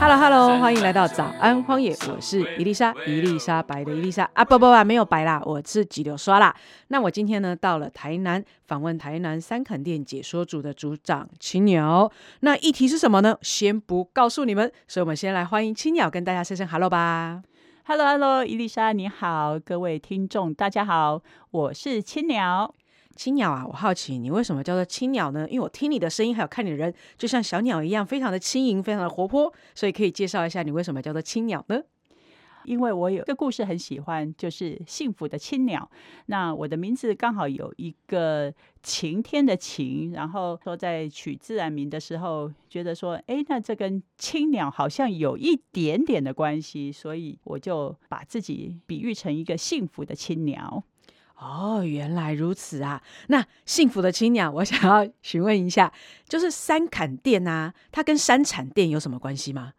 Hello Hello，欢迎来到早安荒野，我是伊丽莎，伊丽莎白的伊丽莎啊，不不不，没有白啦，我是急流刷啦。那我今天呢到了台南，访问台南三垦店解说组的组长青鸟。那议题是什么呢？先不告诉你们，所以我们先来欢迎青鸟跟大家说声 Hello 吧。Hello Hello，伊丽莎你好，各位听众大家好，我是青鸟。青鸟啊，我好奇你为什么叫做青鸟呢？因为我听你的声音还有看你的人，就像小鸟一样，非常的轻盈，非常的活泼，所以可以介绍一下你为什么叫做青鸟呢？因为我有一个故事很喜欢，就是幸福的青鸟。那我的名字刚好有一个晴天的晴，然后说在取自然名的时候，觉得说，哎，那这跟青鸟好像有一点点的关系，所以我就把自己比喻成一个幸福的青鸟。哦，原来如此啊！那幸福的青鸟，我想要 询问一下，就是三坎店啊，它跟山产店有什么关系吗？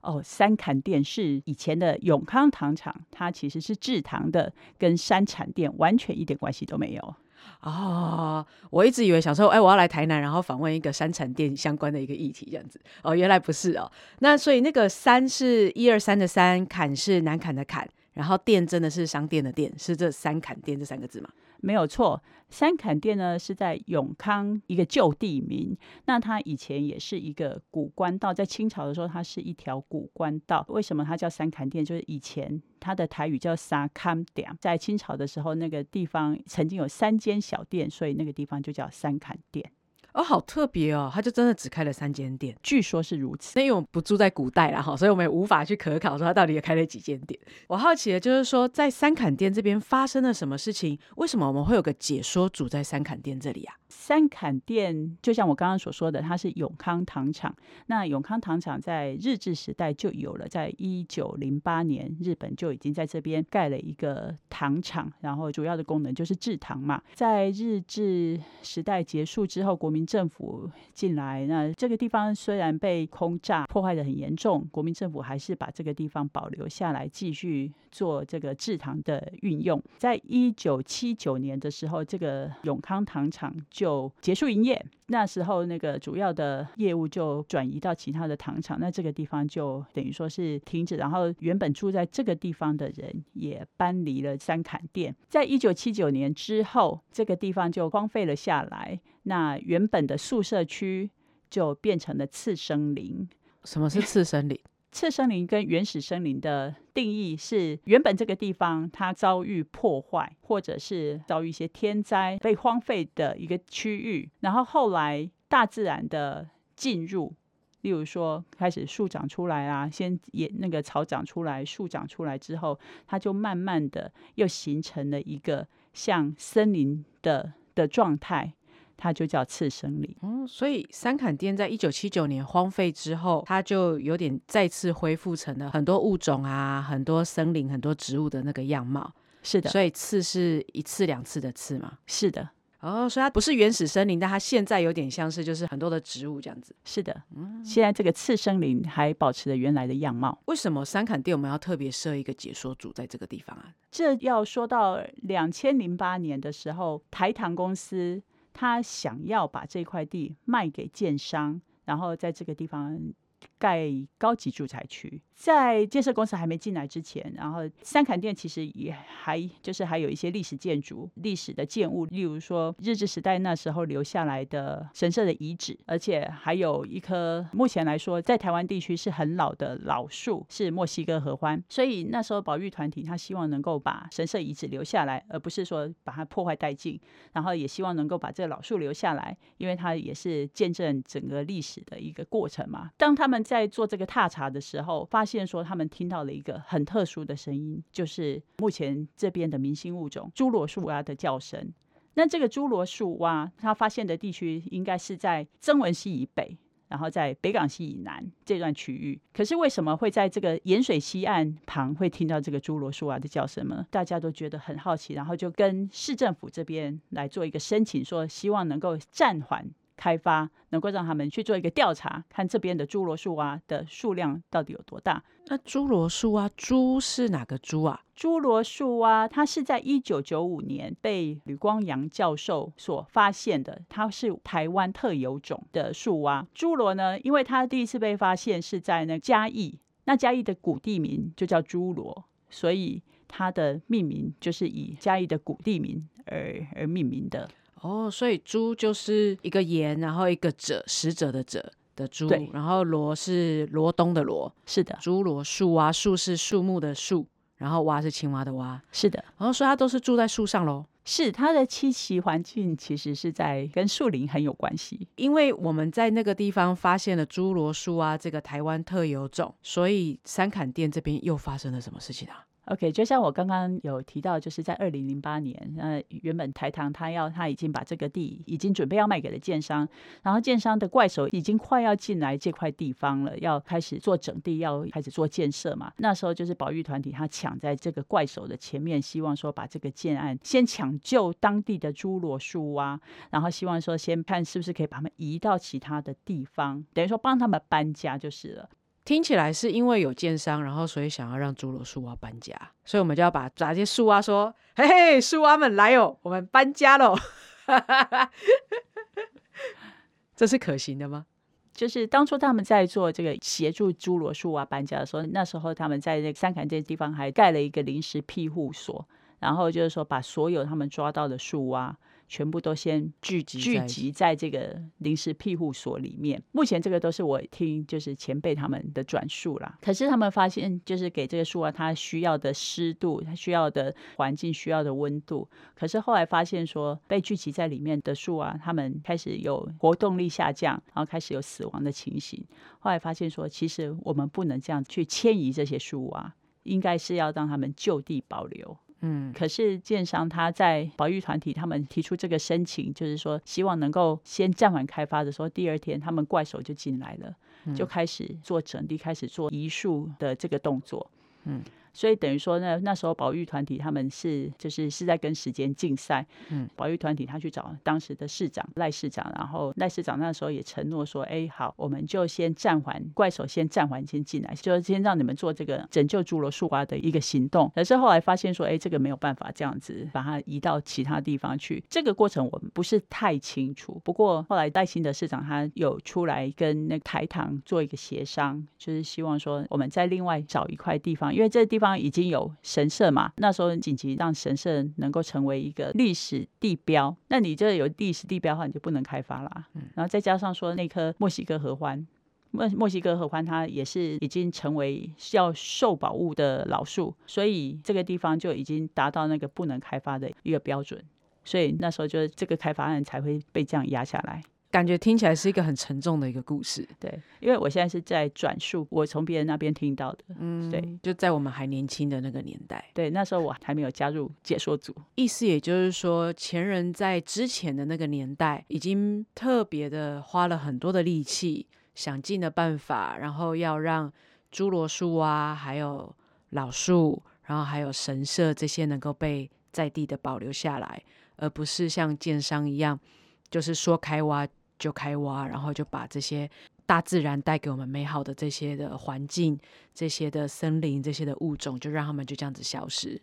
哦，三坎店是以前的永康糖厂，它其实是制糖的，跟山产店完全一点关系都没有。哦，我一直以为想说，哎，我要来台南，然后访问一个山产店相关的一个议题，这样子。哦，原来不是哦。那所以那个三是一二三的三，坎是南坎的坎，然后店真的是商店的店，是这三坎店这三个字吗？没有错，三坎店呢是在永康一个旧地名，那它以前也是一个古官道，在清朝的时候，它是一条古官道。为什么它叫三坎店？就是以前它的台语叫沙坎店，在清朝的时候，那个地方曾经有三间小店，所以那个地方就叫三坎店。哦，好特别哦，他就真的只开了三间店。据说是如此。那因为我们不住在古代啦哈，所以我们也无法去可考说他到底也开了几间店。我好奇的就是说，在三坎店这边发生了什么事情？为什么我们会有个解说组在三坎店这里啊？三坎店就像我刚刚所说的，它是永康糖厂。那永康糖厂在日治时代就有了，在一九零八年，日本就已经在这边盖了一个糖厂，然后主要的功能就是制糖嘛。在日治时代结束之后，国民政府进来，那这个地方虽然被空炸破坏的很严重，国民政府还是把这个地方保留下来，继续做这个制糖的运用。在一九七九年的时候，这个永康糖厂就结束营业。那时候，那个主要的业务就转移到其他的糖厂，那这个地方就等于说是停止。然后，原本住在这个地方的人也搬离了三坎店。在一九七九年之后，这个地方就荒废了下来。那原本的宿舍区就变成了次生林。什么是次生林？次生林跟原始森林的定义是，原本这个地方它遭遇破坏，或者是遭遇一些天灾被荒废的一个区域，然后后来大自然的进入，例如说开始树长出来啊，先也那个草长出来，树长出来之后，它就慢慢的又形成了一个像森林的的状态。它就叫次生林。嗯，所以三坎店在一九七九年荒废之后，它就有点再次恢复成了很多物种啊、很多森林、很多植物的那个样貌。是的，所以次是一次两次的次嘛。是的，哦，所以它不是原始森林，但它现在有点像是就是很多的植物这样子。是的。嗯现在这个次生林还保持着原来的样貌。为什么三坎店我们要特别设一个解说组在这个地方啊？这要说到两千零八年的时候，台糖公司。他想要把这块地卖给建商，然后在这个地方盖高级住宅区。在建设公司还没进来之前，然后三坎店其实也还就是还有一些历史建筑、历史的建物，例如说日治时代那时候留下来的神社的遗址，而且还有一棵目前来说在台湾地区是很老的老树，是墨西哥合欢。所以那时候保育团体他希望能够把神社遗址留下来，而不是说把它破坏殆尽，然后也希望能够把这个老树留下来，因为它也是见证整个历史的一个过程嘛。当他们在做这个踏查的时候，发现说他们听到了一个很特殊的声音，就是目前这边的明星物种侏罗树蛙的叫声。那这个侏罗树蛙，它发现的地区应该是在曾文溪以北。然后在北港溪以南这段区域，可是为什么会在这个盐水溪岸旁会听到这个侏罗树蛙的叫声呢？大家都觉得很好奇，然后就跟市政府这边来做一个申请，说希望能够暂缓开发，能够让他们去做一个调查，看这边的侏罗树蛙的数量到底有多大。那侏罗树蛙，猪是哪个猪啊？侏罗树蛙，它是在一九九五年被吕光阳教授所发现的，它是台湾特有种的树蛙。侏罗呢，因为它第一次被发现是在那嘉义，那嘉义的古地名就叫侏罗，所以它的命名就是以嘉义的古地名而而命名的。哦，所以猪就是一个言，然后一个者，使者的者的猪，然后罗是罗东的罗，是的，侏罗树蛙，树是树木的树，然后蛙是青蛙的蛙，是的，然后所以它都是住在树上喽。是它的栖息环境其实是在跟树林很有关系。因为我们在那个地方发现了侏罗树啊这个台湾特有种，所以三坎店这边又发生了什么事情啊？OK，就像我刚刚有提到，就是在二零零八年，呃，原本台糖他要他已经把这个地已经准备要卖给了建商，然后建商的怪手已经快要进来这块地方了，要开始做整地，要开始做建设嘛。那时候就是保育团体他抢在这个怪手的前面，希望说把这个建案先抢救当地的侏罗树蛙，然后希望说先看是不是可以把它们移到其他的地方，等于说帮他们搬家就是了。听起来是因为有建商，然后所以想要让侏罗树蛙搬家，所以我们就要把把这些树蛙说：“嘿嘿，树蛙们来哦，我们搬家喽！” 这是可行的吗？就是当初他们在做这个协助侏罗树蛙搬家的时候，那时候他们在那个三坎这地方还盖了一个临时庇护所，然后就是说把所有他们抓到的树蛙全部都先聚集聚集在这个临时庇护所里面。目前这个都是我听就是前辈他们的转述啦。可是他们发现，就是给这个树啊它需要的湿度、它需要的环境、需要的温度。可是后来发现说，被聚集在里面的树啊，它们开始有活动力下降，然后开始有死亡的情形。后来发现说，其实我们不能这样去迁移这些树啊，应该是要让他们就地保留。嗯，可是建商他在保育团体他们提出这个申请，就是说希望能够先暂缓开发的时候，第二天他们怪手就进来了，就开始做整地，开始做移树的这个动作。嗯，所以等于说呢，那时候保育团体他们是就是是在跟时间竞赛。嗯，保育团体他去找当时的市长赖市长，然后赖市长那时候也承诺说，哎，好，我们就先暂缓怪手，先暂缓先进来，就是先让你们做这个拯救侏罗树蛙的一个行动。可是后来发现说，哎，这个没有办法这样子把它移到其他地方去。这个过程我们不是太清楚，不过后来赖清德市长他有出来跟那个台糖做一个协商，就是希望说我们再另外找一块地方，因为这个地方已经有神社嘛，那时候紧急让神社能够成为一个历史地标，那你这有历史地标的话，你就不能开发啦。然后再加上说那棵墨西哥合欢。墨墨西哥合欢它也是已经成为要受保护的老树，所以这个地方就已经达到那个不能开发的一个标准，所以那时候就是这个开发案才会被这样压下来。感觉听起来是一个很沉重的一个故事。对，因为我现在是在转述我从别人那边听到的。嗯，对，就在我们还年轻的那个年代，对，那时候我还没有加入解说组。意思也就是说，前人在之前的那个年代，已经特别的花了很多的力气，想尽了办法，然后要让侏罗树啊，还有老树，然后还有神社这些能够被在地的保留下来，而不是像建商一样，就是说开挖就开挖，然后就把这些大自然带给我们美好的这些的环境、这些的森林、这些的物种，就让他们就这样子消失。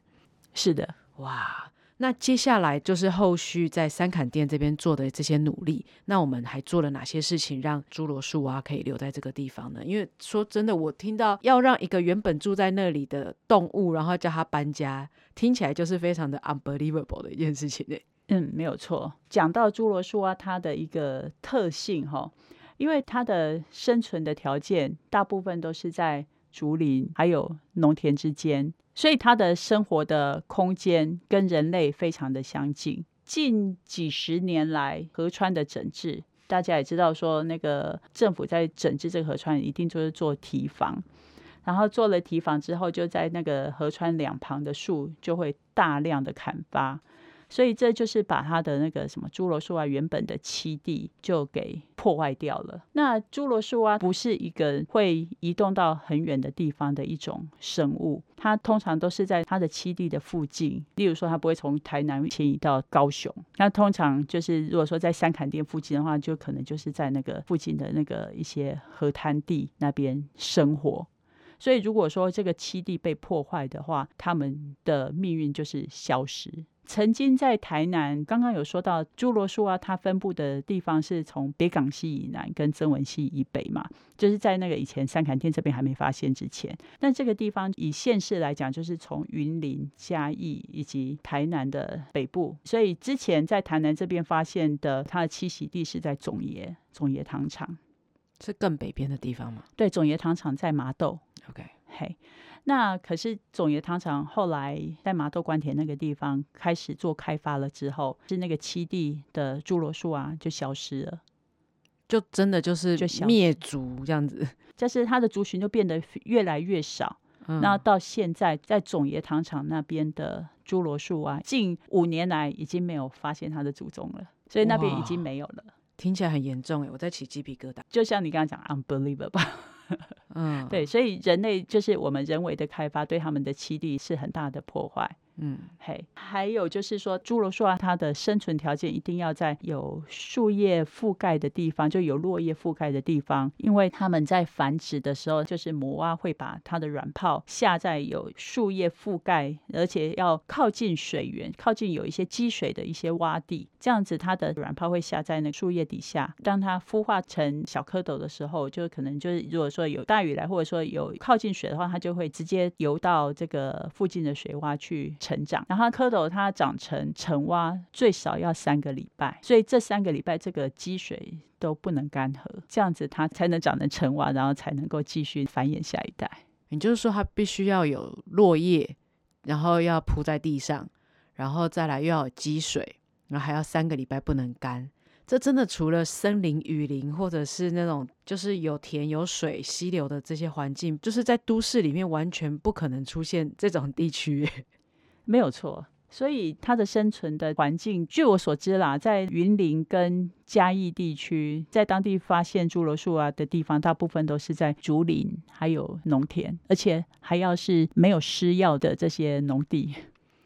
是的，哇，那接下来就是后续在三坎店这边做的这些努力。那我们还做了哪些事情让侏罗树蛙可以留在这个地方呢？因为说真的，我听到要让一个原本住在那里的动物，然后叫它搬家，听起来就是非常的 unbelievable 的一件事情。嗯，没有错。讲到侏罗树蛙它的一个特性哈，因为它的生存的条件大部分都是在竹林还有农田之间，所以它的生活的空间跟人类非常的相近。近几十年来，河川的整治，大家也知道说，那个政府在整治这个河川，一定就是做堤防。然后做了堤防之后，就在那个河川两旁的树就会大量的砍伐，所以这就是把它的那个什么侏罗树蛙原本的栖地就给破坏掉了。那侏罗树蛙不是一个会移动到很远的地方的一种生物，它通常都是在它的栖地的附近。例如说，它不会从台南迁移到高雄，那通常就是如果说在三坎店附近的话，就可能就是在那个附近的那个一些河滩地那边生活。所以，如果说这个栖地被破坏的话，它们的命运就是消失。曾经在台南，刚刚有说到侏罗树啊，它分布的地方是从北港西以南跟曾文溪以北嘛，就是在那个以前三坎店这边还没发现之前。但这个地方以县市来讲，就是从云林、嘉义以及台南的北部，所以之前在台南这边发现的它的栖息地是在总爷总爷糖厂。是更北边的地方吗对，总爷糖厂在麻豆。？OK，嘿，那可是总爷糖厂后来在麻豆关田那个地方开始做开发了之后，是那个七地的侏罗树啊就消失了，就真的就是灭族这样子。就是它的族群就变得越来越少。嗯那到现在，在总爷糖厂那边的侏罗树啊，近五年来已经没有发现它的祖宗了，所以那边已经哇没有了。听起来很严重哎，我在起鸡皮疙瘩。就像你刚刚讲，unbelievable。嗯，，对，所以人类就是我们人为的开发，对他们的栖地是很大的破坏。嗯，嘿，还有就是说，侏罗树啊，它的生存条件一定要在有树叶覆盖的地方，就有落叶覆盖的地方，因为它们在繁殖的时候，就是母蛙会把它的卵泡下在有树叶覆盖，而且要靠近水源、靠近有一些积水的一些洼地，这样子它的卵泡会下在那树叶底下。当它孵化成小蝌蚪的时候，就可能就是如果说有大雨来，或者说有靠近水的话，它就会直接游到这个附近的水洼去成长。然后蝌蚪它长成成蛙最少要三个礼拜，所以这三个礼拜这个积水都不能干涸，这样子它才能长成成蛙，然后才能够继续繁衍下一代。也就是说它必须要有落叶，然后要铺在地上，然后再来又要有积水，然后还要三个礼拜不能干。这真的除了森林、雨林，或者是那种就是有田有水、溪流的这些环境，就是在都市里面完全不可能出现这种地区。没有错。所以它的生存的环境，据我所知啦，在云林跟嘉义地区，在当地发现侏罗树啊的地方，大部分都是在竹林还有农田，而且还要是没有施药的这些农地。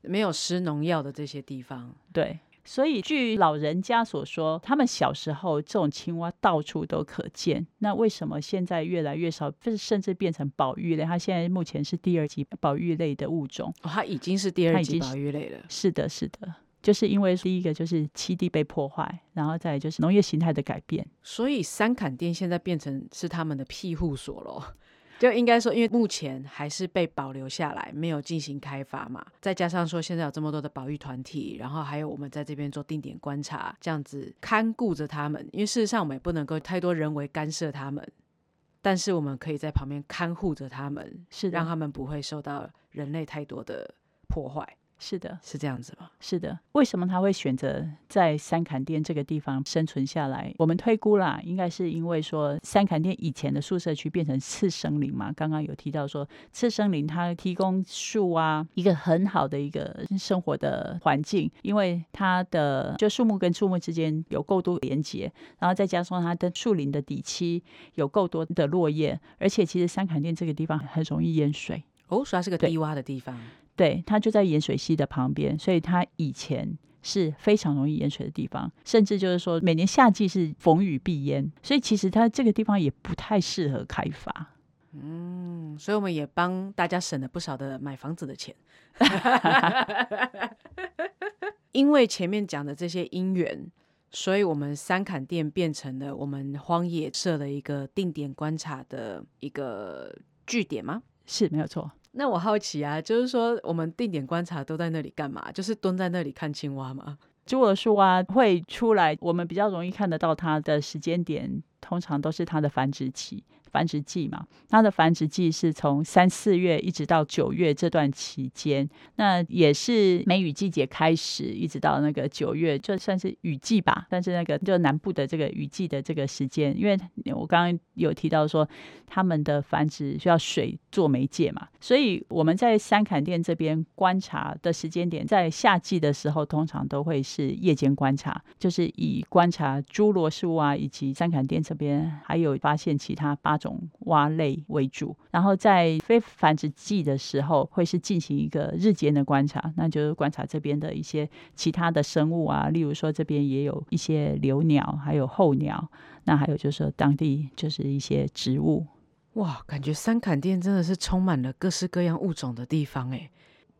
没有施农药的这些地方，对，所以据老人家所说，他们小时候这种青蛙到处都可见。那为什么现在越来越少，甚甚至变成保育类？它现在目前是第二级保育类的物种。哦，它已经是第二级保育类了。是的，是的，就是因为第一个就是栖地被破坏，然后再就是农业形态的改变。所以三坎店现在变成是他们的庇护所咯。就应该说，因为目前还是被保留下来，没有进行开发嘛。再加上说，现在有这么多的保育团体，然后还有我们在这边做定点观察，这样子看顾着他们。因为事实上，我们也不能够太多人为干涉他们，但是我们可以在旁边看护着他们，是让他们不会受到人类太多的破坏，是的，是这样子吗？是的。为什么他会选择在三坎店这个地方生存下来？我们推估啦，应该是因为说三坎店以前的宿舍区变成次生林嘛。刚刚有提到说次生林它提供树啊一个很好的一个生活的环境，因为它的就树木跟树木之间有够多连接，然后再加上它的树林的底栖有够多的落叶，而且其实三坎店这个地方很容易淹水。哦，所以它是个对低洼的地方。对，它就在盐水溪的旁边，所以它以前是非常容易淹水的地方，甚至就是说每年夏季是逢雨必淹，所以其实它这个地方也不太适合开发。嗯，所以我们也帮大家省了不少的买房子的钱。因为前面讲的这些因缘，所以我们三坎店变成了我们荒野设的一个定点观察的一个据点吗？是没有错，那我好奇啊，就是说我们定点观察都在那里干嘛？就是蹲在那里看青蛙吗？侏罗树蛙会出来，我们比较容易看得到它的时间点，通常都是它的繁殖期。繁殖季嘛，它的繁殖季是从三四月一直到九月这段期间，那也是梅雨季节开始，一直到那个九月，就算是雨季吧。但是那个就南部的这个雨季的这个时间，因为我刚刚有提到说，他们的繁殖需要水做媒介嘛，所以我们在三坎店这边观察的时间点，在夏季的时候，通常都会是夜间观察，就是以观察侏罗树啊以及三坎店这边还有发现其他八种蛙类为主。然后在非繁殖季的时候，会是进行一个日间的观察，那就是观察这边的一些其他的生物啊，例如说这边也有一些留鸟，还有候鸟，那还有就是说当地就是一些植物。哇，感觉三坎店真的是充满了各式各样物种的地方哎。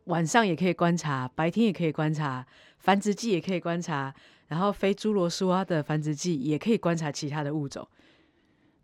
晚上也可以观察，白天也可以观察，繁殖季也可以观察，然后非侏罗树蛙的繁殖季也可以观察其他的物种。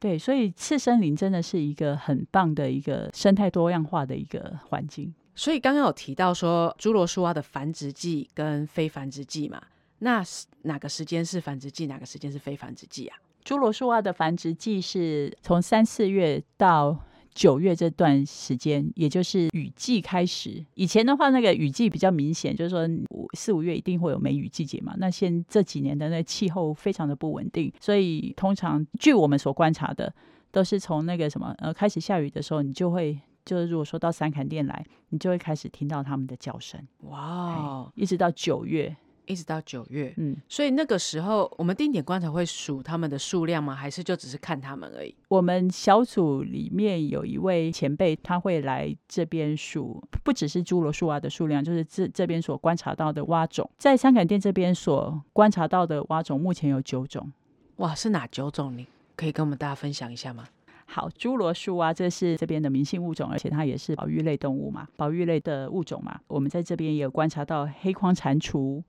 对，所以次森林真的是一个很棒的一个生态多样化的一个环境。所以刚刚有提到说侏罗树蛙的繁殖季跟非繁殖季嘛，那是哪个时间是繁殖季，哪个时间是非繁殖季啊？侏罗树蛙的繁殖季是从三四月到九月这段时间，也就是雨季开始。以前的话，那个雨季比较明显，就是说五四五月一定会有梅雨季节嘛。那现这几年的那气候非常的不稳定，所以通常据我们所观察的，都是从那个什么呃开始下雨的时候，你就会就是如果说到三坎店来，你就会开始听到他们的叫声，哇哦，一直到九月。一直到九月，嗯，所以那个时候我们定点观察会数他们的数量吗？还是就只是看他们而已？我们小组里面有一位前辈，他会来这边数，不只是侏罗树蛙的数量，就是这这边所观察到的蛙种。在香港店这边所观察到的蛙种，目前有九种。哇，是哪九种？你可以跟我们大家分享一下吗？好，侏罗树蛙这是这边的明星物种，而且它也是保育类动物嘛，保育类的物种嘛。我们在这边也有观察到黑框蟾蜍。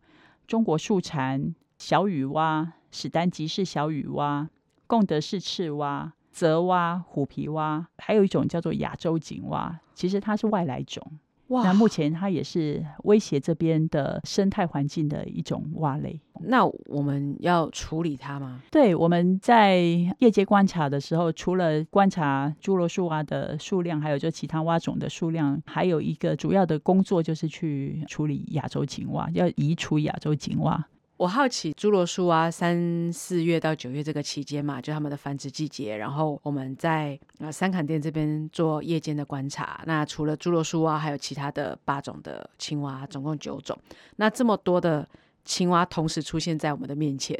中国树蟾、小雨蛙、史丹吉氏小雨蛙、贡德氏赤蛙、泽蛙、虎皮蛙，还有一种叫做亚洲锦蛙，其实它是外来种。哇那目前它也是威胁这边的生态环境的一种蛙类。那我们要处理它吗？对，我们在夜间观察的时候，除了观察侏罗树蛙的数量，还有就其他蛙种的数量，还有一个主要的工作就是去处理亚洲锦蛙，要移除亚洲锦蛙。我好奇侏罗树蛙三四月到九月这个期间嘛，就它们的繁殖季节。然后我们在呃三坎店这边做夜间的观察。那除了侏罗树蛙，还有其他的八种的青蛙，总共九种。那这么多的青蛙同时出现在我们的面前，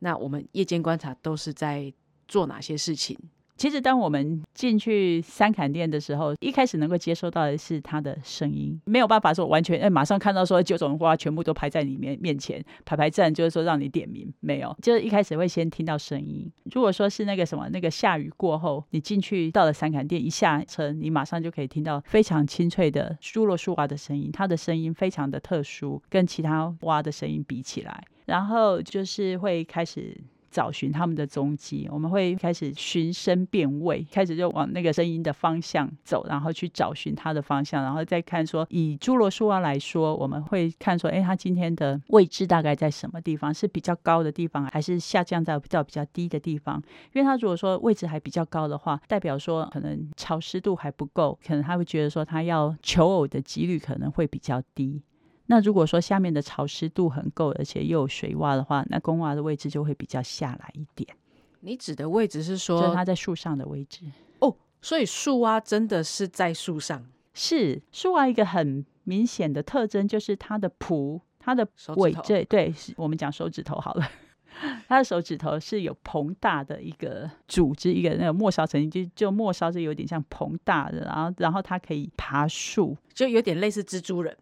那我们夜间观察都是在做哪些事情？其实，当我们进去三坎店的时候，一开始能够接收到的是它的声音，没有办法说完全哎，马上看到说九种花全部都排在你面面前排排站，就是说让你点名，没有，就是一开始会先听到声音。如果说是那个什么那个下雨过后，你进去到了三坎店，一下车，你马上就可以听到非常清脆的侏罗树蛙的声音，它的声音非常的特殊，跟其他蛙的声音比起来，然后就是会开始。找寻他们的踪迹，我们会开始寻声辨位，开始就往那个声音的方向走，然后去找寻它的方向，然后再看说，以侏罗树蛙来说，我们会看说，哎，它今天的位置大概在什么地方？是比较高的地方，还是下降在比较比较低的地方？因为它如果说位置还比较高的话，代表说可能潮湿度还不够，可能他会觉得说，它要求偶的几率可能会比较低。那如果说下面的潮湿度很够，而且又有水洼的话，那公蛙的位置就会比较下来一点。你指的位置是说就是它在树上的位置。哦，所以树蛙真的是在树上，是树蛙一个很明显的特征，就是它的蹼，它的尾椎对，是我们讲手指头好了。它的手指头是有膨大的一个组织，一个那个末梢神经，就就末梢是有点像膨大的，然后然后它可以爬树，就有点类似蜘蛛人，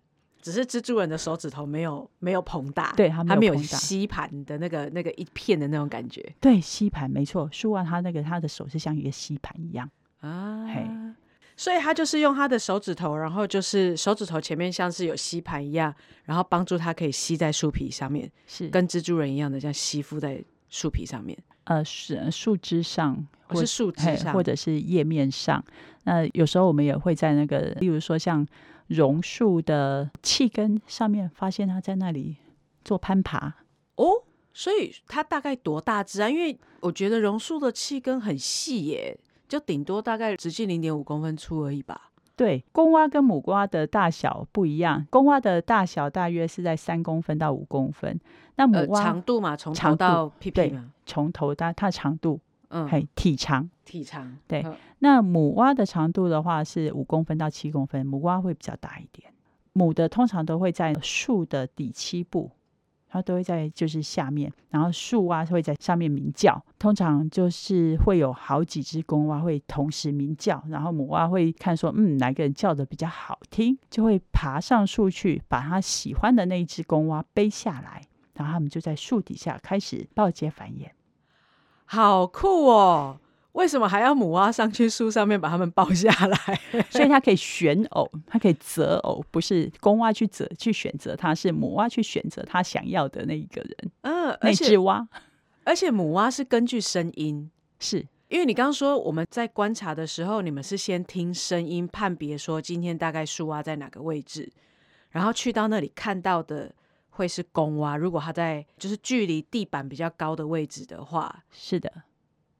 只是蜘蛛人的手指头没有没有膨大，对它没有吸盘的那个那个一片的那种感觉对吸盘没错，树蛙它那个它的手是像一个吸盘一样。啊嘿。所以他就是用他的手指头，然后就是手指头前面像是有吸盘一样，然后帮助它可以吸在树皮上面，是跟蜘蛛人一样的，这样吸附在树皮上面。呃是树枝上，或哦是树枝上或者是叶面上。那有时候我们也会在那个，例如说像榕树的气根上面，发现它在那里做攀爬。哦，所以它大概多大只啊？因为我觉得榕树的气根很细耶，就顶多大概直径零点五公分粗而已吧。对，公蛙跟母蛙的大小不一样，公蛙的大小大约是在三公分到五公分，那母呃，蛙长度嘛，从头长到屁屁对嘛，从头到它的长度，嗯，嘿，体长。体长，对嗯那母蛙的长度的话是五公分到七公分，母蛙会比较大一点。母的通常都会在树的底栖部，它都会在就是下面，然后树蛙会在上面鸣叫。通常就是会有好几只公蛙会同时鸣叫，然后母蛙会看说，嗯，哪个人叫的比较好听，就会爬上树去，把他喜欢的那一只公蛙背下来，然后他们就在树底下开始抱结繁衍。好酷哦！为什么还要母蛙上去树上面把它们抱下来？所以它可以选偶，它可以择偶，不是公蛙去择去选择它，是母蛙去选择它想要的那一个人，嗯，那而且只蛙而且母蛙是根据声音，是因为你刚刚说我们在观察的时候，你们是先听声音判别说今天大概树蛙在哪个位置，然后去到那里看到的会是公蛙。如果它在就是距离地板比较高的位置的话，是的，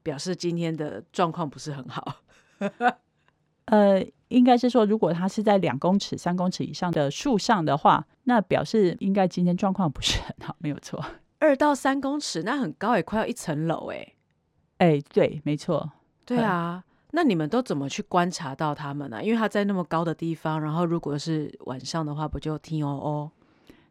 表示今天的状况不是很好。呃，应该是说，如果它是在两公尺、三公尺以上的树上的话，那表示应该今天状况不是很好，没有错。二到三公尺，那很高，也快要一层楼哎。哎，对，没错，对啊，那你们都怎么去观察到他们呢、因为他在那么高的地方，然后如果是晚上的话，不就听哦哦？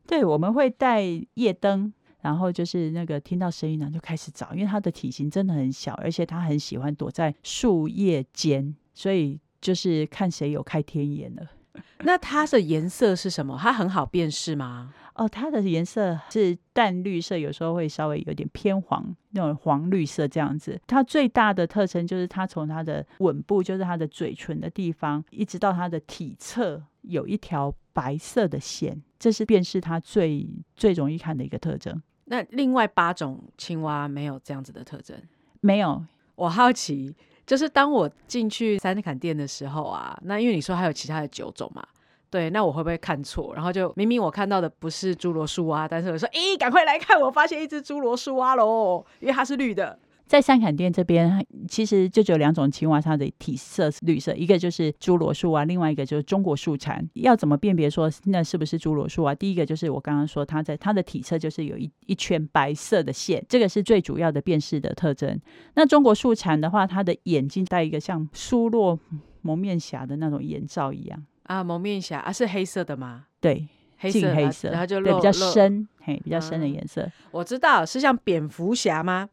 对，我们会带夜灯。然后就是那个听到声音呢，就开始找，因为它的体型真的很小，而且它很喜欢躲在树叶间，所以就是看谁有开天眼了。那它的颜色是什么？它很好辨识吗？哦，它的颜色是淡绿色，有时候会稍微有点偏黄，那种黄绿色这样子。它最大的特征就是它从它的吻部，就是它的嘴唇的地方，一直到它的体侧有一条白色的线，这是便是它最最容易看的一个特征。那另外八种青蛙没有这样子的特征。没有，我好奇，就是当我进去三坎店的时候啊，那因为你说还有其他的九种嘛，对，那我会不会看错？然后就明明我看到的不是侏罗树蛙，但是我说，咦，赶快来看，我发现一只侏罗树蛙喽，因为它是绿的。在三坎店这边，其实就只有两种青蛙，它的体色是绿色，一个就是侏罗树蛙，另外一个就是中国树蝉。要怎么辨别说那是不是侏罗树蛙？第一个就是我刚刚说，它在它的体侧就是有一一圈白色的线，这个是最主要的辨识的特征。那中国树蝉的话，它的眼睛戴一个像苏洛蒙面侠的那种眼罩一样，啊，蒙面侠啊，是黑色的吗？对，黑色的，近黑色，然后就对比较深，嘿，比较深的啊颜色。我知道是像蝙蝠侠吗？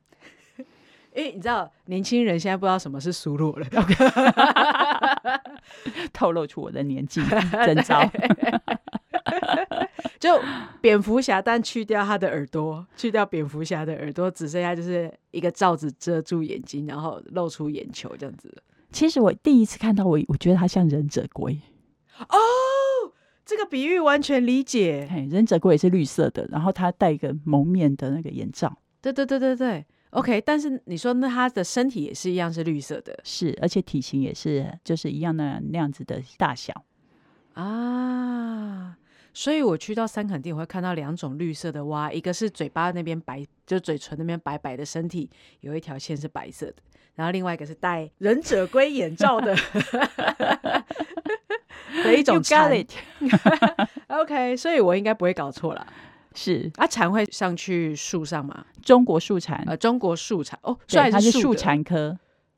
因为你知道年轻人现在不知道什么是苏洛了，透露出我的年纪，真糟。就蝙蝠侠，但去掉他的耳朵，去掉蝙蝠侠的耳朵，只剩下就是一个罩子遮住眼睛，然后露出眼球这样子。其实我第一次看到我，我觉得他像忍者龟。哦，这个比喻完全理解。嘿，忍者龟也是绿色的，然后他戴一个蒙面的那个眼罩，对对对对对，OK。但是你说那它的身体也是一样是绿色的是，而且体型也是就是一样的那样子的大小。啊。所以我去到三垦地，我会看到两种绿色的蛙，一个是嘴巴那边白，就嘴唇那边白白的，身体有一条线是白色的，然后另外一个是戴忍者龟眼罩的 的一种蝉。it，OK，所以我应该不会搞错了。是。啊，蝉会上去树上吗？中国树蝉，呃，中国树蝉。哦，虽对，然它是树蝉科，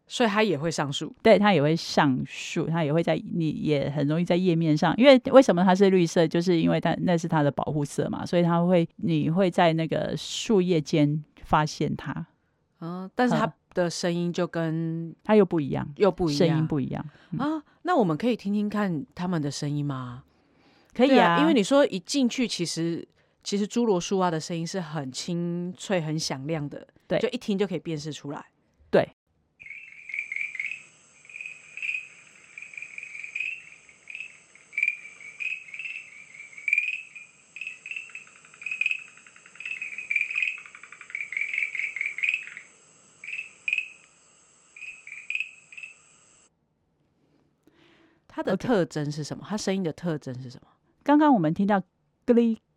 所以它也会上树。对，它也会上树，它也会在你也很容易在叶面上，因为为什么它是绿色，就是因为它那是它的保护色嘛，所以它会你会在那个树叶间发现它，嗯，但是它嗯的声音就跟它又不一样，又不一样。声样，音不一样，啊。那我们可以听听看他们的声音吗？可以对啊，因为你说一进去，其实其实侏罗树蛙的声音是很清脆、很响亮的，对就一听就可以辨识出来。对。它的特征是什么？它声音的特征是什么？刚刚我们听到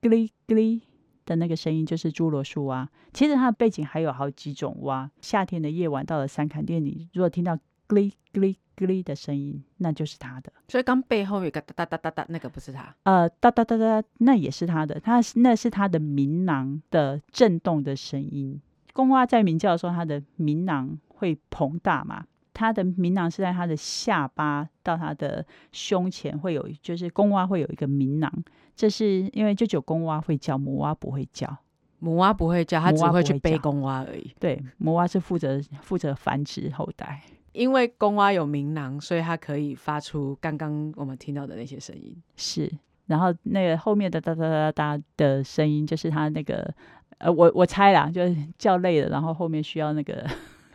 咯哩咯哩的那个声音，就是侏罗树蛙。其实它的背景还有好几种蛙。夏天的夜晚到了三坎店里，如果听到咯哩咯哩咯哩的声音，那就是它的。所以刚背后有一个哒哒哒哒哒，那个不是它。呃，哒哒哒哒，那也是它的，它是那是它的鸣囊的震动的声音。公蛙在鸣叫的时候，它的鸣囊会膨大嘛？它的鸣囊是在它的下巴到它的胸前会有，就是公蛙会有一个鸣囊，这是因为就只有公蛙会叫，母蛙不会叫。母蛙不会叫，它母只会去背公蛙而已。对，母蛙是负责负责繁殖后代。因为公蛙有鸣囊，所以它可以发出刚刚我们听到的那些声音。是，然后那个后面的哒哒哒哒哒的声音，就是它那个呃，我我猜啦，就是叫累了，然后后面需要那个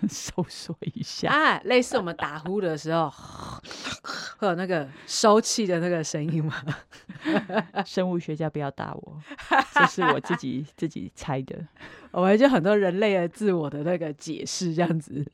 收缩一下。啊，类似我们打呼的时候，会有那个收气的那个声音吗？生物学家不要打我，这是我自己自己猜的。我们就很多人类的自我的那个解释这样子。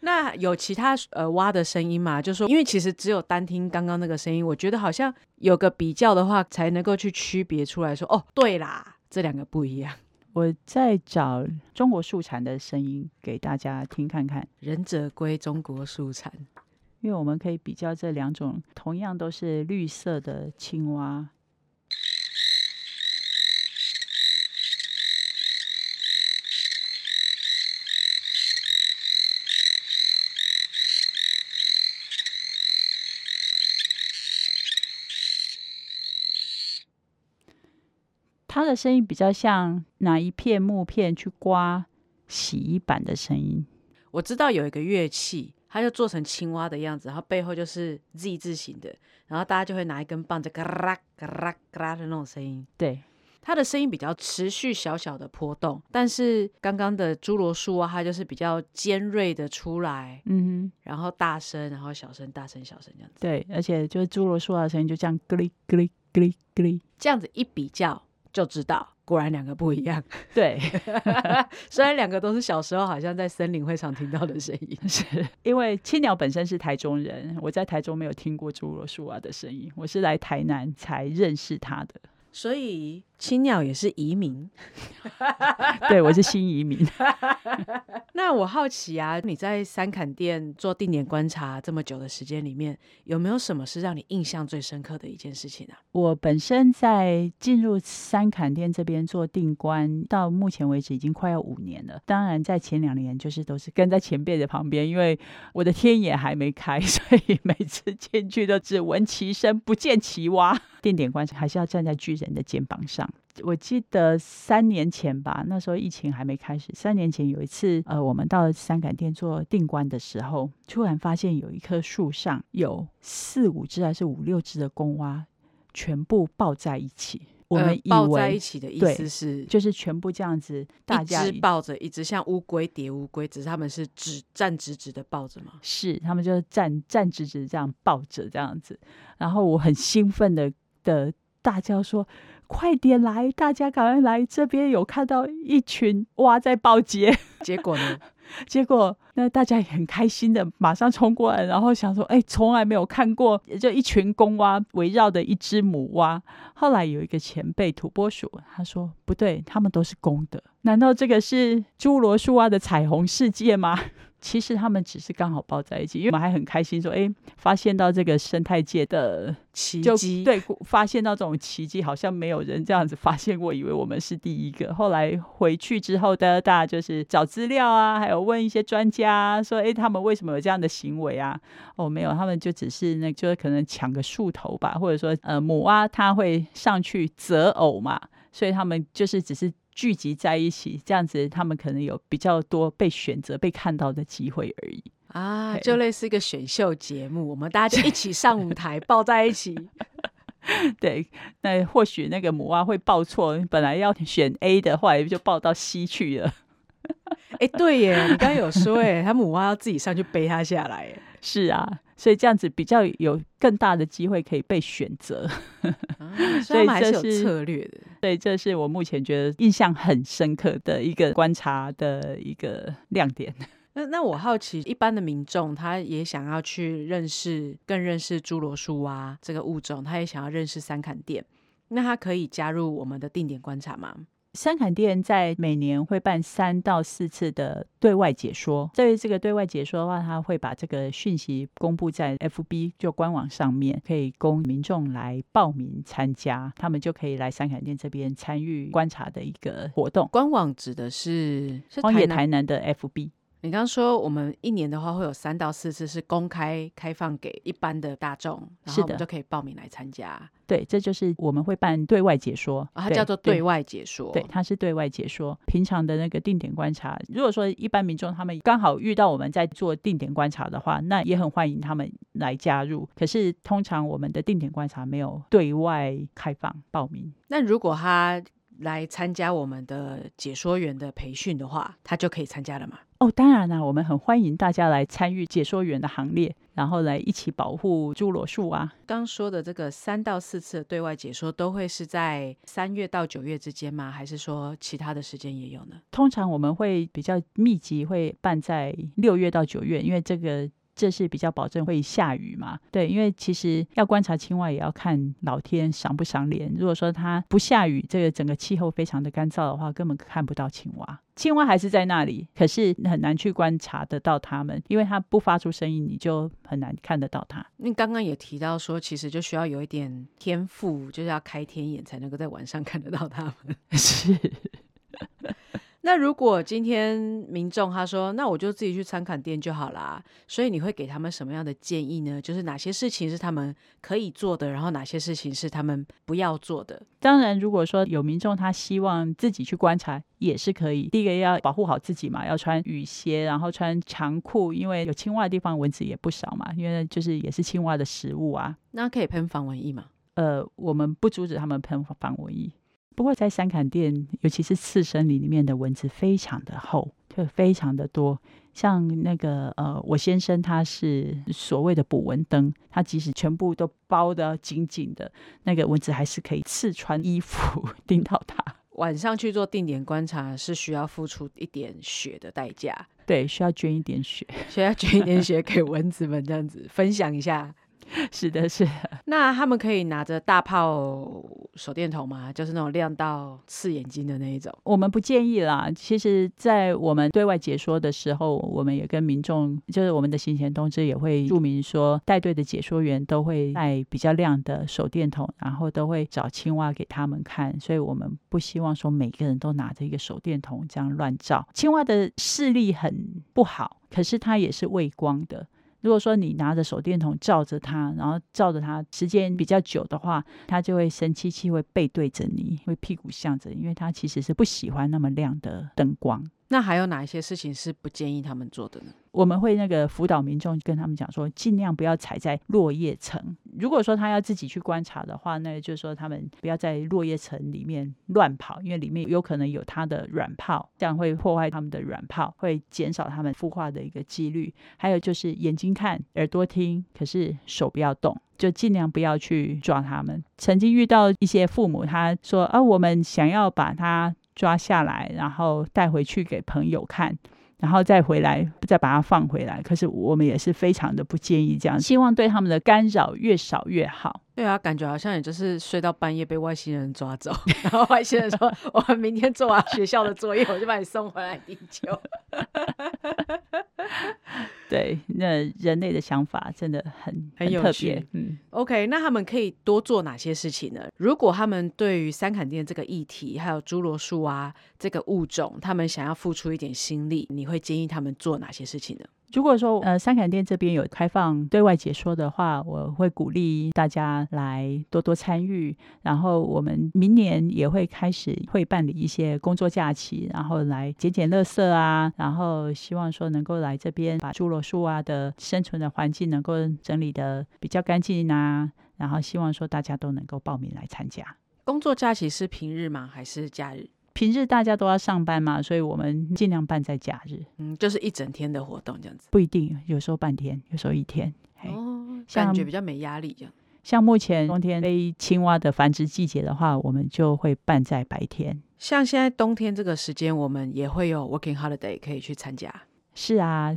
那有其他呃蛙的声音吗？就说，因为其实只有单听刚刚那个声音，我觉得好像有个比较的话，才能够去区别出来说，哦，对啦，这两个不一样。我在找中国树蝉的声音给大家听看看，忍者龟中国树蝉，因为我们可以比较这两种同样都是绿色的青蛙。它的声音比较像拿一片木片去刮洗衣板的声音。我知道有一个乐器，它就做成青蛙的样子，然后背后就是 Z 字形的，然后大家就会拿一根棒子嘎啦嘎啦嘎啦的那种声音。对，它的声音比较持续小小的波动，但是刚刚的侏罗树啊，它就是比较尖锐的出来，嗯哼。然后大声，然后小声，大声小声这样子。对，而且就是侏罗树蛙的声音就这样咯哩咯哩咯哩咯哩。这样子一比较就知道，果然两个不一样。对，虽然两个都是小时候好像在森林会常听到的声音。是因为青鸟本身是台中人，我在台中没有听过侏罗树蛙的声音，我是来台南才认识它的。所以青鸟也是移民。对，我是新移民。那我好奇啊，你在三坎店做定点观察这么久的时间里面，有没有什么是让你印象最深刻的一件事情啊？我本身在进入三坎店这边做定观，到目前为止已经快要五年了。当然，在前两年就是都是跟在前辈的旁边，因为我的天眼还没开，所以每次进去都只闻其声不见其蛙。定点观察还是要站在巨人的肩膀上。我记得三年前吧，那时候疫情还没开始。三年前有一次，呃，我们到三感店做定关的时候，突然发现有一棵树上有四五只还是五六只的公蛙，全部抱在一起。我们抱在一起的意思是，就是全部这样子，大一家只抱着一只，像乌龟叠乌龟，只是他们是直站直直的抱着嘛。是他们就是站站直直这样抱着这样子，然后我很兴奋的的大叫说：“快点来，大家赶快来这边！有看到一群蛙在抱街。”结果呢，结果那大家也很开心的马上冲过来，然后想说：“哎，从来没有看过，就一群公蛙围绕的一只母蛙。”后来有一个前辈土拨鼠，他说：“不对，他们都是公的，难道这个是侏罗树蛙的彩虹世界吗？”其实他们只是刚好抱在一起，因为我们还很开心说：“哎，发现到这个生态界的奇迹，对，发现到这种奇迹，好像没有人这样子发现过，以为我们是第一个。后来回去之后的，大家就是找资料啊，还有问一些专家说，哎，他们为什么有这样的行为啊？哦，没有，他们就只是那，就是可能抢个树头吧，或者说，呃，母蛙它会上去择偶嘛，所以他们就是只是。聚集在一起，这样子他们可能有比较多被选择、被看到的机会而已。啊，就类似一个选秀节目，我们大家就一起上舞台，抱在一起。对，那或许那个母蛙会报错，本来要选 A 的，后来就报到 C 去了。哎，对耶，你刚刚有说，哎，他母蛙要自己上去背他下来，耶，是啊，所以这样子比较有更大的机会可以被选择。啊所以他们还是有这是策略的。对，这是我目前觉得印象很深刻的一个观察的一个亮点。那那我好奇，一般的民众他也想要去认识、更认识侏罗树蛙这个物种，他也想要认识三坎店，那他可以加入我们的定点观察吗？三坎店在每年会办三到四次的对外解说。在这个对外解说的话，他会把这个讯息公布在 FB 就官网上面，可以供民众来报名参加，他们就可以来三坎店这边参与观察的一个活动。官网指的是是荒野台南的 FB，你刚刚说我们一年的话会有三到四次是公开开放给一般的大众，然是的后我们就可以报名来参加啊，对，这就是我们会办对外解说，它叫做对外解说。对，它是对外解说。平常的那个定点观察，如果说一般民众他们刚好遇到我们在做定点观察的话，那也很欢迎他们来加入。可是通常我们的定点观察没有对外开放报名。那如果他来参加我们的解说员的培训的话，他就可以参加了嘛？哦，当然啦、我们很欢迎大家来参与解说员的行列，然后来一起保护侏罗树啊。刚说的这个三到四次的对外解说，都会是在三月到九月之间吗？还是说其他的时间也有呢？通常我们会比较密集，会办在六月到九月，因为这个这是比较保证会下雨嘛。对，因为其实要观察青蛙，也要看老天赏不赏脸。如果说它不下雨，这个整个气候非常的干燥的话，根本看不到青蛙。青蛙还是在那里，可是很难去观察得到它们，因为它不发出声音，你就很难看得到它。你刚刚也提到说，其实就需要有一点天赋，就是要开天眼才能够在晚上看得到它们。是。那如果今天民众他说，那我就自己去参坎店就好啦，所以你会给他们什么样的建议呢？就是哪些事情是他们可以做的，然后哪些事情是他们不要做的？当然，如果说有民众他希望自己去观察，也是可以。第一个要保护好自己嘛，要穿雨鞋，然后穿长裤，因为有青蛙的地方蚊子也不少嘛，因为就是也是青蛙的食物啊。那可以喷防蚊液吗？呃，我们不阻止他们喷防蚊液，不过在三坎店，尤其是刺身里里面的蚊子非常的厚，就非常的多。像那个呃，我先生他是所谓的捕蚊灯，他即使全部都包得紧紧的，那个蚊子还是可以刺穿衣服，叮到他。晚上去做定点观察是需要付出一点血的代价，对，需要捐一点血。需要捐一点血给蚊子们，这样子分享一下。是的，是的。那他们可以拿着大炮手电筒吗？就是那种亮到刺眼睛的那一种。我们不建议啦。其实，在我们对外解说的时候，我们也跟民众，就是我们的行前通知也会注明说，带队的解说员都会带比较亮的手电筒，然后都会找青蛙给他们看。所以我们不希望说每个人都拿着一个手电筒这样乱照。青蛙的视力很不好，可是它也是畏光的。如果说你拿着手电筒照着它，然后照着它时间比较久的话，它就会生气气，会背对着你，会屁股向着你，因为它其实是不喜欢那么亮的灯光。那还有哪一些事情是不建议他们做的呢？我们会那个辅导民众，跟他们讲说，尽量不要踩在落叶层。如果说他要自己去观察的话，那就是说他们不要在落叶层里面乱跑，因为里面有可能有它的软泡，这样会破坏他们的软泡，会减少他们孵化的一个几率。还有就是眼睛看，耳朵听，可是手不要动。就尽量不要去抓他们。曾经遇到一些父母，他说：“啊，我们想要把它抓下来，然后带回去给朋友看，然后再回来再把它放回来。”可是我们也是非常的不建议这样，希望对他们的干扰越少越好。对啊，感觉好像也就是睡到半夜被外星人抓走，然后外星人说：“ 我们明天做完学校的作业，我就把你送回来地球。”对，那人类的想法真的很很有特趣别，嗯。OK，那他们可以多做哪些事情呢？如果他们对于三坎店这个议题，还有侏罗树啊这个物种，他们想要付出一点心力，你会建议他们做哪些事情呢？如果说呃三坎店这边有开放对外解说的话，我会鼓励大家来多多参与。然后我们明年也会开始会办理一些工作假期，然后来捡捡垃圾啊，然后希望说能够来这边把侏罗树啊的生存的环境能够整理的比较干净啊，然后希望说大家都能够报名来参加。工作假期是平日吗？还是假日？平日大家都要上班嘛，所以我们尽量办在假日，嗯，就是一整天的活动这样子。不一定，有时候半天，有时候一天。嘿哦，感觉比较没压力这样。像目前冬天飞青蛙的繁殖季节的话，我们就会办在白天。像现在冬天这个时间，我们也会有 working holiday 可以去参加。是啊，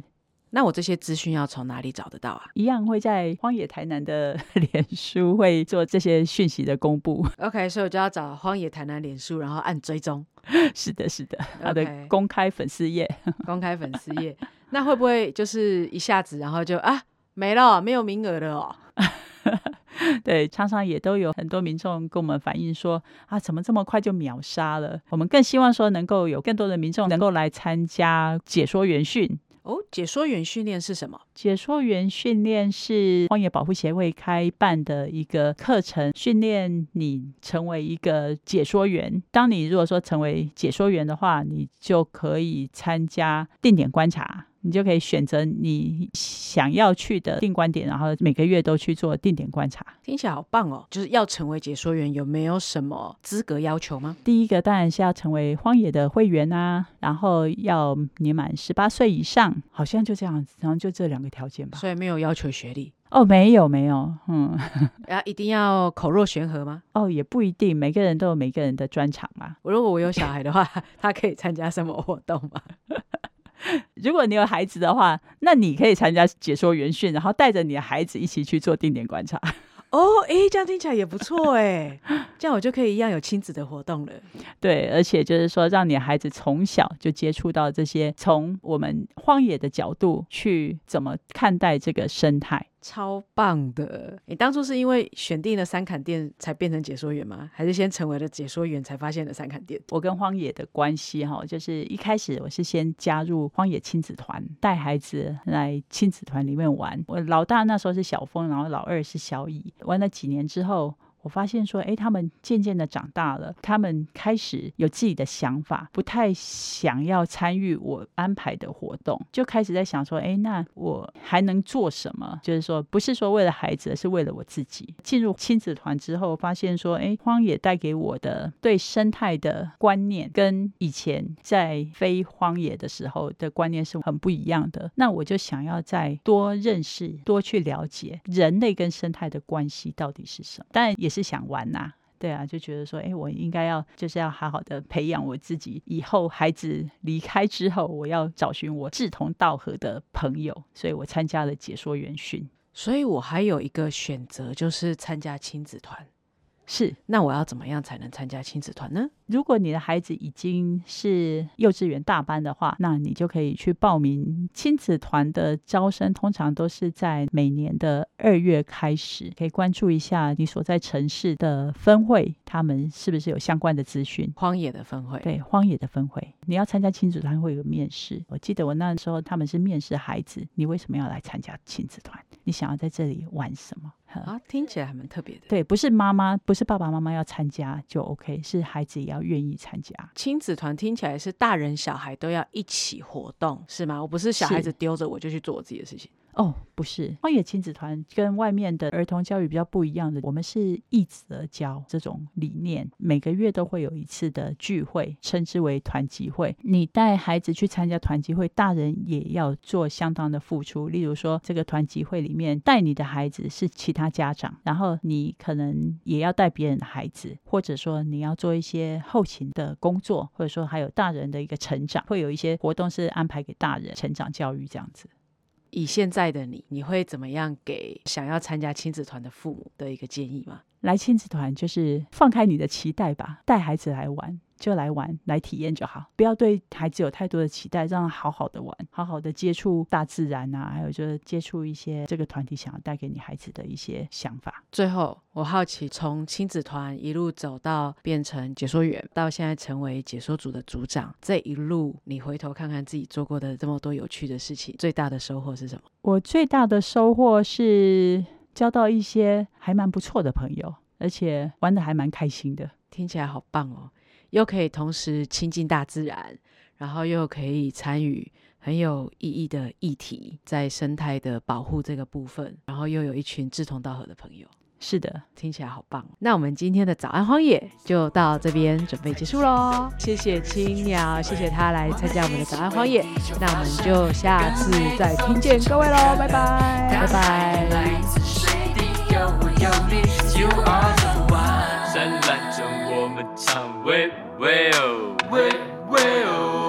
那我这些资讯要从哪里找得到啊一样会在荒野台南的 脸书会做这些讯息的公布。？OK，所以我就要找荒野台南脸书，然后按追踪，是的，是的，他的公开粉丝页。公开粉丝页。那会不会就是一下子，然后就啊没了，没有名额了哦？对，常常也都有很多民众跟我们反映说啊，怎么这么快就秒杀了？我们更希望说能够有更多的民众能够来参加解说员训。哦，解说员训练是什么？解说员训练是荒野保护协会开办的一个课程，训练你成为一个解说员。当你如果说成为解说员的话，你就可以参加定点观察。你就可以选择你想要去的定观点，然后每个月都去做定点观察。听起来好棒哦！就是要成为解说员，有没有什么资格要求吗？第一个当然是要成为荒野的会员啊，然后要年满十八岁以上，好像就这样子，然后就这两个条件吧。所以没有要求学历，哦，没有没有，嗯，啊，一定要口若悬河吗？哦，也不一定，每个人都有每个人的专长嘛。如果我有小孩的话，他可以参加什么活动吗？如果你有孩子的话，那你可以参加解说员训，然后带着你的孩子一起去做定点观察。哦，诶，这样听起来也不错诶，这样我就可以一样有亲子的活动了。对，而且就是说，让你的孩子从小就接触到这些，从我们荒野的角度去怎么看待这个生态。超棒的！你当初是因为选定了三坎店才变成解说员吗？还是先成为了解说员才发现了三坎店？我跟荒野的关系哈，就是一开始我是先加入荒野亲子团，带孩子来亲子团里面玩。我老大那时候是小峰，然后老二是小乙。玩了几年之后。我发现说，哎，他们渐渐的长大了，他们开始有自己的想法，不太想要参与我安排的活动，就开始在想说，哎，那我还能做什么？就是说，不是说为了孩子，而是为了我自己。进入亲子团之后，发现说，哎，荒野带给我的对生态的观念，跟以前在非荒野的时候的观念是很不一样的。那我就想要再多认识、多去了解人类跟生态的关系到底是什么。当然也是想玩呐、对啊，就觉得说，哎，我应该要就是要好好的培养我自己，以后孩子离开之后，我要找寻我志同道合的朋友，所以我参加了解说员训。所以我还有一个选择，就是参加亲子团。是，那我要怎么样才能参加亲子团呢？如果你的孩子已经是幼稚园大班的话，那你就可以去报名亲子团的招生，通常都是在每年的二月开始，可以关注一下你所在城市的分会，他们是不是有相关的资讯。荒野的分会，对，荒野的分会，你要参加亲子团会有面试。我记得我那时候他们是面试孩子，你为什么要来参加亲子团？你想要在这里玩什么？呵啊，听起来还蛮特别的。对，不是妈妈，不是爸爸妈妈要参加就 OK，是孩子也要愿意参加。亲子团听起来是大人小孩都要一起活动，是吗？我不是小孩子丢着我就去做我自己的事情。哦，不是，荒野亲子团跟外面的儿童教育比较不一样的，我们是易则教这种理念，每个月都会有一次的聚会，称之为团集会。你带孩子去参加团集会，大人也要做相当的付出。例如说，这个团集会里面带你的孩子是其他家长，然后你可能也要带别人的孩子，或者说你要做一些后勤的工作，或者说还有大人的一个成长，会有一些活动是安排给大人成长教育这样子。以现在的你，你会怎么样给想要参加亲子团的父母的一个建议吗？来亲子团就是放开你的期待吧，带孩子来玩就来玩，来体验就好，不要对孩子有太多的期待，让他好好的玩，好好的接触大自然啊，还有就是接触一些这个团体想要带给你孩子的一些想法。最后，我好奇，从亲子团一路走到变成解说员，到现在成为解说组的组长，这一路你回头看看自己做过的这么多有趣的事情，最大的收获是什么？我最大的收获是交到一些还蛮不错的朋友，而且玩的还蛮开心的。听起来好棒哦！又可以同时亲近大自然，然后又可以参与很有意义的议题，在生态的保护这个部分，然后又有一群志同道合的朋友，是的，听起来好棒。那我们今天的早安荒野就到这边准备结束喽，谢谢青鸟，谢谢他来参加我们的早安荒野，那我们就下次再听见各位喽，拜拜，拜拜。来自水滴，有